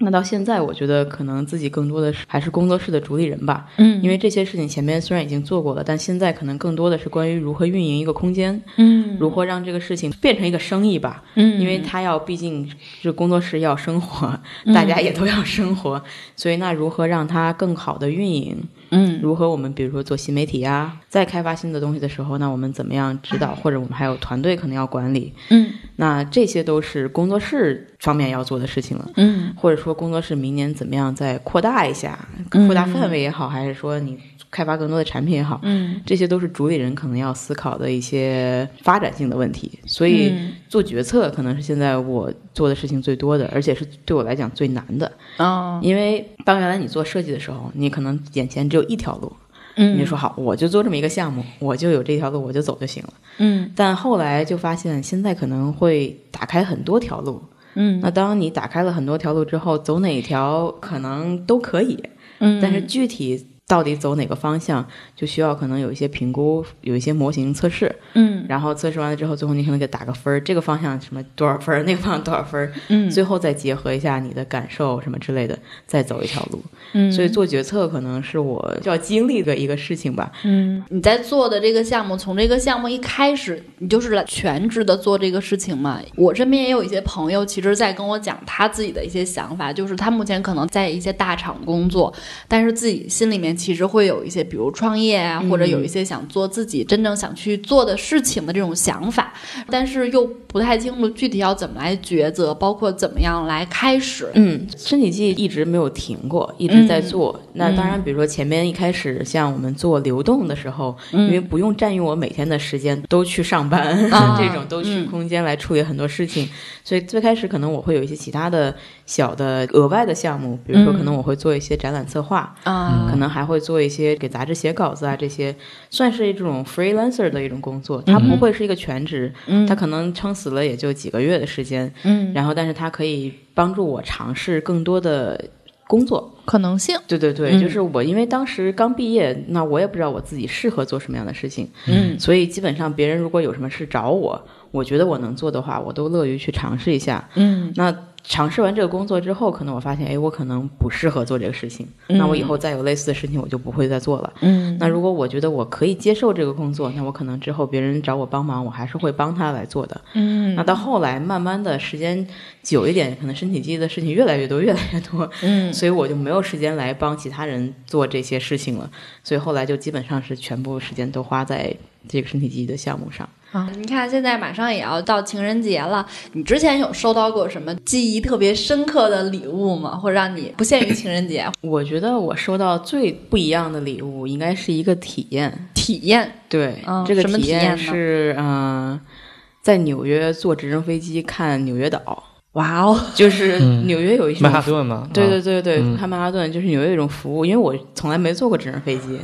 那到现在，我觉得可能自己更多的是还是工作室的主理人吧，嗯。因为这些事情前面虽然已经做过了，但现在可能更多的是关于如何运营一个空间，嗯。如何让这个事情变成一个生意吧，嗯因为他要毕竟是工作室要生活，大家也都要生活，所以那如何让它更好的运营？嗯。如何我们比如说做新媒体呀，在开发新的东西的时候，那我们怎么样指导，或者我们还有团队可能要管理，嗯。那这些都是工作室方面要做的事情了。嗯。或者说工作室明年怎么样再扩大一下，嗯扩大范围也好，还是说你开发更多的产品也好，嗯这些都是主理人可能要思考的一些发展性的问题。所以嗯做决策可能是现在我做的事情最多的，而且是对我来讲最难的。哦因为当原来你做设计的时候，你可能眼前只有一条路，嗯你就说好，我就做这么一个项目，我就有这条路，我就走就行了。嗯但后来就发现，现在可能会打开很多条路。嗯那当你打开了很多条路之后，走哪一条可能都可以，嗯但是具体到底走哪个方向，就需要可能有一些评估，有一些模型测试，嗯然后测试完了之后，最后你可能给打个分儿，这个方向什么多少分儿，那个方向多少分儿，嗯最后再结合一下你的感受什么之类的，再走一条路。嗯所以做决策可能是我要经历的一个事情吧。嗯，你在做的这个项目，从这个项目一开始，你就是来全职的做这个事情嘛？我身边也有一些朋友，其实在跟我讲他自己的一些想法，就是他目前可能在一些大厂工作，但是自己心里面其实会有一些，比如创业啊，或者有一些想做自己真正想去做的事情的这种想法，但是又不太清楚具体要怎么来抉择，包括怎么样来开始。嗯，身体记忆一直没有停过，一直在做。那当然，比如说前面一开始像我们做流动的时候，因为不用占用我每天的时间，都去上班，啊这种都去。空间来处理很多事情，所以最开始可能我会有一些其他的小的额外的项目，比如说可能我会做一些展览策划，啊。可能还会做一些给杂志写稿子啊，这些算是一种 freelancer 的一种工作，它不会是一个全职，它可能撑死了也就几个月的时间，嗯，然后但是它可以帮助我尝试更多的工作。可能性。对对对，嗯。就是我，因为当时刚毕业，那我也不知道我自己适合做什么样的事情，嗯。所以基本上别人如果有什么事找我，我觉得我能做的话，我都乐于去尝试一下。嗯。那尝试完这个工作之后，可能我发现，哎，我可能不适合做这个事情，嗯那我以后再有类似的事情，我就不会再做了。嗯那如果我觉得我可以接受这个工作，那我可能之后别人找我帮忙，我还是会帮他来做的。嗯那到后来，慢慢的时间久一点，可能身体记忆的事情越来越多，越来越多，嗯 所以我就没有时间来帮其他人做这些事情了。所以后来就基本上是全部时间都花在这个身体记忆的项目上。啊，你看现在马上也要到情人节了，你之前有收到过什么记忆特别深刻的礼物吗？或者让你不限于情人节 我觉得我收到最不一样的礼物，应该是一个体验。体验？对，嗯这个什么体验是嗯、呃在纽约坐直升飞机看纽约岛，哇哦，就是纽约有一种曼哈顿嘛，对啊对对对，嗯看曼哈顿就是纽约有一种服务，因为我从来没坐过直升飞机，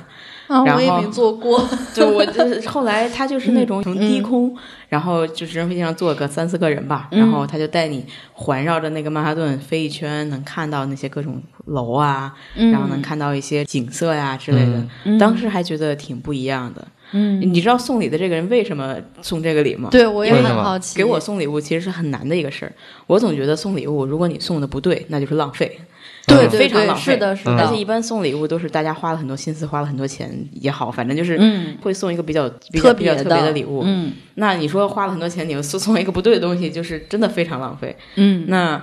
啊，然后我也没做过。就我就是后来他就是那种从低嗯空，然后就直升飞机上坐个三四个人吧，嗯然后他就带你环绕着那个曼哈顿飞一圈，能看到那些各种楼啊，然后能看到一些景色呀、之类的。嗯当时还觉得挺不一样的。嗯，你知道送礼的这个人为什么送这个礼吗？对我也很好奇。给我送礼物其实是很难的一个事儿。我总觉得送礼物，如果你送的不对，那就是浪费。对非常浪费是的，是嗯的而且。一般送礼物都是大家花了很多心思，花了很多钱也好，反正就是嗯，会送一个比较比特较比较特别的的礼物。嗯那你说花了很多钱，你又送送一个不对的东西，就是真的非常浪费。嗯那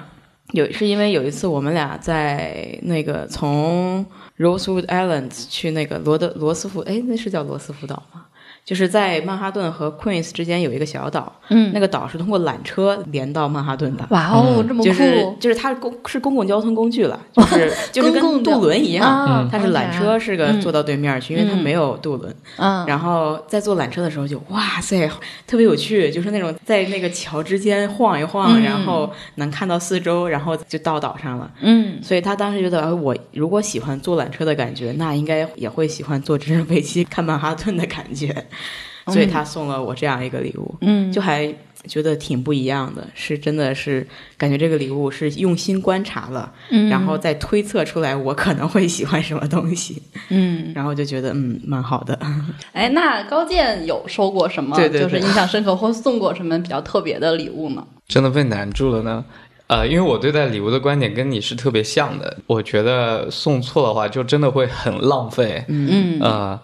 有是因为有一次我们俩在那个从 Rosewood Islands 去那个罗德罗斯福，哎，那是叫罗斯福岛吗？就是在曼哈顿和 Queens 之间有一个小岛，嗯，那个岛是通过缆车连到曼哈顿的。哇哦，这么就是酷，就是它公是公共交通工具了，就是 就是跟渡轮一样，啊它是缆车是个嗯坐到对面去，因为它嗯没有渡轮。嗯，然后在坐缆车的时候就哇塞，特别有趣，就是那种在那个桥之间晃一晃，嗯然后能看到四周，然后就到岛上了。嗯所以他当时觉得，哎我如果喜欢坐缆车的感觉，那应该也会喜欢坐直升飞机 看曼哈顿的感觉。所以他送了我这样一个礼物，嗯，就还觉得挺不一样的，是真的是感觉这个礼物是用心观察了，嗯然后再推测出来我可能会喜欢什么东西，嗯，然后就觉得嗯蛮好的。哎，那高健有收过什么对对对就是印象深刻或送过什么比较特别的礼物呢？真的被难住了呢。呃，因为我对待礼物的观点跟你是特别像的，我觉得送错的话就真的会很浪费。嗯呃，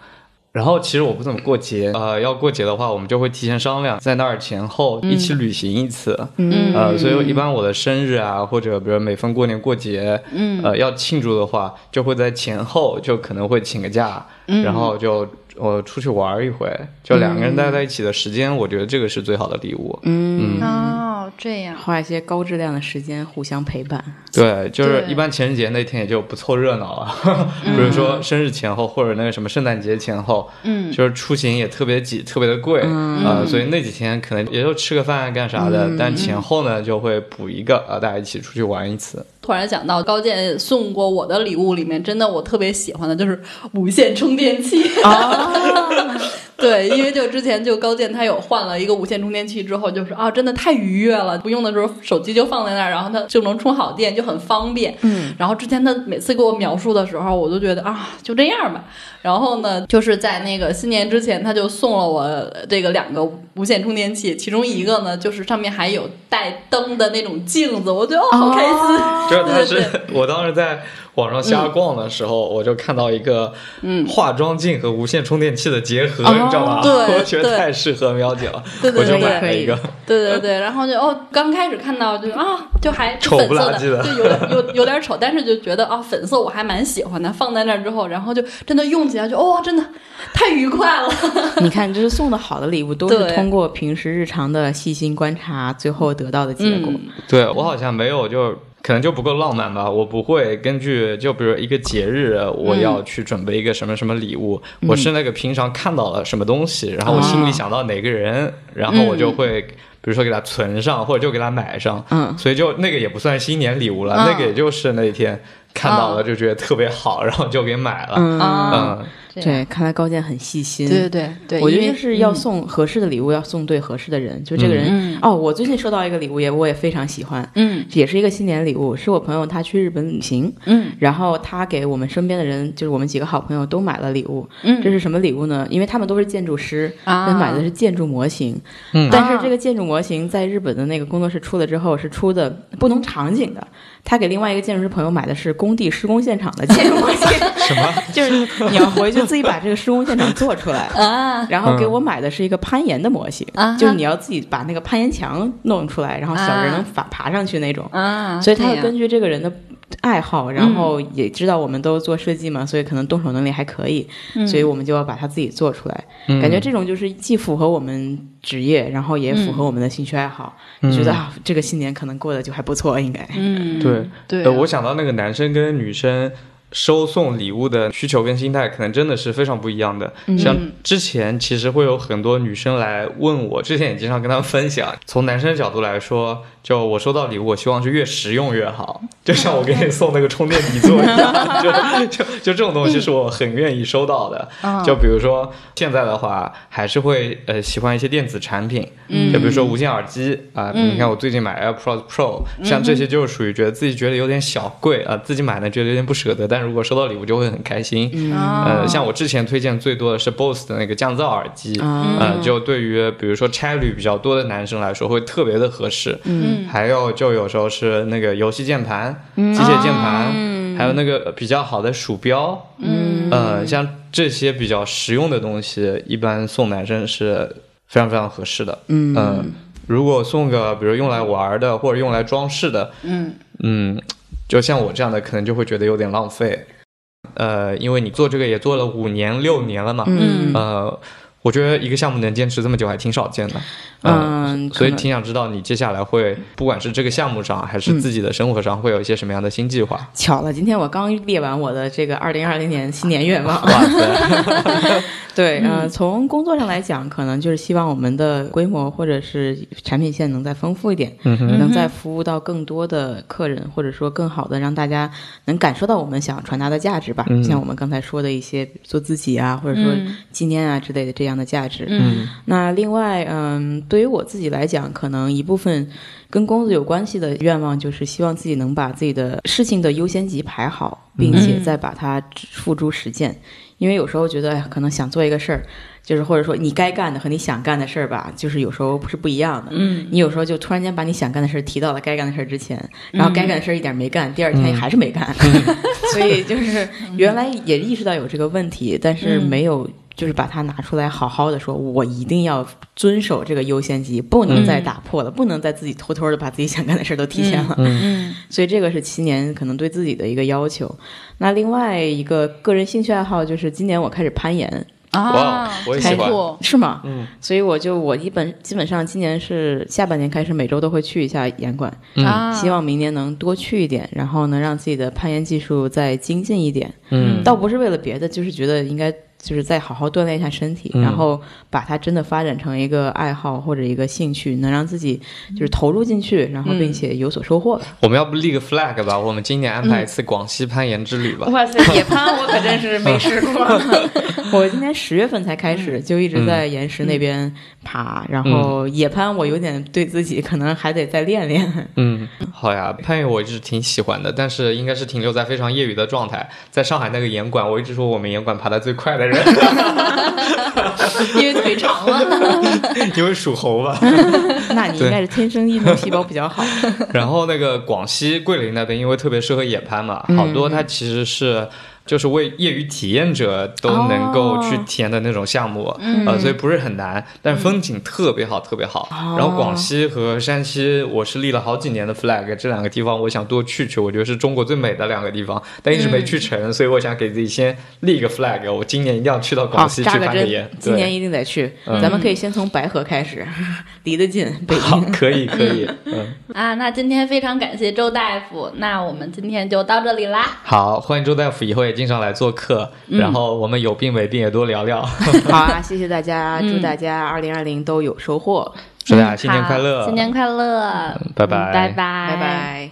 然后其实我不怎么过节，呃，要过节的话，我们就会提前商量，在那儿前后一起旅行一次。嗯。呃，所以一般我的生日啊，或者比如每逢过年过节，嗯。呃，要庆祝的话，就会在前后就可能会请个假，嗯。然后就我出去玩一回，就两个人待在一起的时间，我觉得这个是最好的礼物。嗯，哦，这样。花一些高质量的时间互相陪伴。对，就是一般情人节那天也就不凑热闹了，比如说生日前后或者那个什么圣诞节前后，嗯就是出行也特别挤，特别的贵，呃，所以那几天可能也就吃个饭干啥的，但前后呢就会补一个，啊，大家一起出去玩一次。突然想到，高健送过我的礼物里面，真的我特别喜欢的就是无线充电器。对，因为就之前就高健他有换了一个无线充电器之后，就是啊，真的太愉悦了。不用的时候手机就放在那儿，然后它就能充好电，就很方便。嗯，然后之前他每次给我描述的时候，我都觉得啊，就这样吧。然后呢，就是在那个新年之前，他就送了我这个两个无线充电器，其中一个呢就是上面还有带灯的那种镜子，我觉得哦，好开心。就是它对是我当时在网上瞎逛的时候，我就看到一个嗯化妆镜和无线充电器的结合，哦你知道吗？对 我觉得太适合喵姐了，我就对对对可以买了一个。对对对，然后就哦，刚开始看到就啊，就还丑不拉几的就有点有有点丑，但是就觉得啊，粉色我还蛮喜欢的。放在那儿之后，然后就真的用起来就哦，真的太愉快了。你看，这是送的好的礼物，都是通过平时日常的细心观察，最后得到的结果。嗯对我好像没有，就可能就不够浪漫吧。我不会根据就比如一个节日，我要去准备一个什么什么礼物，我是那个平常看到了什么东西，然后我心里想到哪个人，然后我就会。比如说给他存上，或者就给他买上，嗯所以就那个也不算新年礼物了，嗯那个也就是那天看到了就觉得特别好，然后就给买了。嗯，对，看来高健很细心。对对对对，我觉得就是要送合适的礼物，要送对合适的人。就这个人，嗯。哦，我最近收到一个礼物，也我也非常喜欢，嗯。也是一个新年礼物，是我朋友他去日本旅行，嗯。然后他给我们身边的人，就是我们几个好朋友都买了礼物。嗯，这是什么礼物呢？因为他们都是建筑师，啊。他买的是建筑模型，嗯但是这个建筑模型在日本的那个工作室出了之后，是出的不同场景的。他给另外一个建筑师朋友买的是工地施工现场的建筑模型，什么？就是你要回去自己把这个施工现场做出来。啊然后给我买的是一个攀岩的模型，啊就是你要自己把那个攀岩墙弄出来，然后小人能啊爬爬上去那种。啊，所以他这样会根据这个人的爱好，然后也知道我们都做设计嘛，所以可能动手能力还可以，嗯。所以我们就要把它自己做出来。嗯。感觉这种就是既符合我们职业，然后也符合我们的兴趣爱好，就觉得啊，这个新年可能过得就还不错，应该。嗯对。对。呃，我想到那个男生跟女生收送礼物的需求跟心态，可能真的是非常不一样的。像之前其实会有很多女生来问我，之前也经常跟他们分享。从男生的角度来说，就我收到礼物，我希望是越实用越好，就像我给你送那个充电底座一样，就就就这种东西是我很愿意收到的。啊就比如说现在的话，还是会呃喜欢一些电子产品，嗯就比如说无线耳机啊、你看我最近买 AirPods Pro，像这些就是属于觉得自己觉得有点小贵啊、自己买呢觉得有点不舍得，但如果收到礼物就会很开心。啊呃，像我之前推荐最多的是 BOSS 的那个降噪耳机，啊呃，就对于比如说差旅比较多的男生来说会特别的合适。嗯还有就有时候是那个游戏键盘、机械键盘，还有那个比较好的鼠标，嗯呃，像这些比较实用的东西，一般送男生是非常非常合适的。嗯嗯，如果送个比如用来玩的或者用来装饰的，嗯嗯，就像我这样的，可能就会觉得有点浪费。呃，因为你做这个也做了五年六年了嘛，嗯呃，我觉得一个项目能坚持这么久还挺少见的。嗯所以挺想知道你接下来会，不管是这个项目上还是自己的生活上，会有一些什么样的新计划？巧了，今天我刚列完我的这个二零二零年新年愿望。哇塞，对，呃，从工作上来讲，可能就是希望我们的规模或者是产品线能再丰富一点，嗯，能再服务到更多的客人，或者说更好的让大家能感受到我们想传达的价值吧。嗯像我们刚才说的一些做自己啊，或者说嗯纪念啊之类的这样的价值。嗯那另外，嗯，对于我自己来讲，可能一部分跟工作有关系的愿望，就是希望自己能把自己的事情的优先级排好，并且再把它付诸实践。因为有时候觉得，哎，可能想做一个事儿，就是或者说你该干的和你想干的事儿吧，就是有时候是不一样的。嗯，你有时候就突然间把你想干的事儿提到了该干的事儿之前，然后该干的事儿一点没干，第二天还是没干，所以就是原来也意识到有这个问题，但是没有。就是把它拿出来，好好的说，我一定要遵守这个优先级，不能再打破了，不能再自己偷偷的把自己想干的事儿都提前了。嗯，所以这个是七年可能对自己的一个要求。那另外一个个人兴趣爱好就是今年我开始攀岩啊，我也喜欢，是吗？嗯，所以我就我一本基本上今年是下半年开始每周都会去一下岩馆，啊，希望明年能多去一点，然后能让自己的攀岩技术再精进一点。嗯，倒不是为了别的，就是觉得应该。就是再好好锻炼一下身体，然后把它真的发展成一个爱好或者一个兴趣，能让自己就是投入进去，然后并且有所收获。我们要不立个 flag 吧？我们今年安排一次广西攀岩之旅吧。哇塞，野攀我可真是没试过。我今年十月份才开始，就一直在岩石那边爬，然后野攀我有点对自己可能还得再练练。嗯，好呀，攀岩我一直挺喜欢的，但是应该是停留在非常业余的状态。在上海那个岩馆，我一直说我们岩馆爬的最快的。因为腿长了，因为属猴吧？那你应该是天生运动细胞比较好。然后那个广西桂林那边，因为特别适合野攀嘛，好多它其实是。就是为业余体验者都能够去体验的那种项目，呃，所以不是很难，但是风景特别好，特别好。然后广西和山西，我是立了好几年的 flag，这两个地方我想多去去，我觉得是中国最美的两个地方，但一直没去成，所以我想给自己先立一个 flag，我今年一定要去到广西去攀个岩。今年一定得去，咱们可以先从白河开始，离得近，北京可以可以。嗯啊，那今天非常感谢周大夫，那我们今天就到这里啦。好，欢迎周大夫以后也。经常来做客，然后我们有病没病也多聊聊。好啊，谢谢大家，祝大家二零二零都有收获，祝大家新年快乐，新年快乐，拜拜，拜拜，拜拜。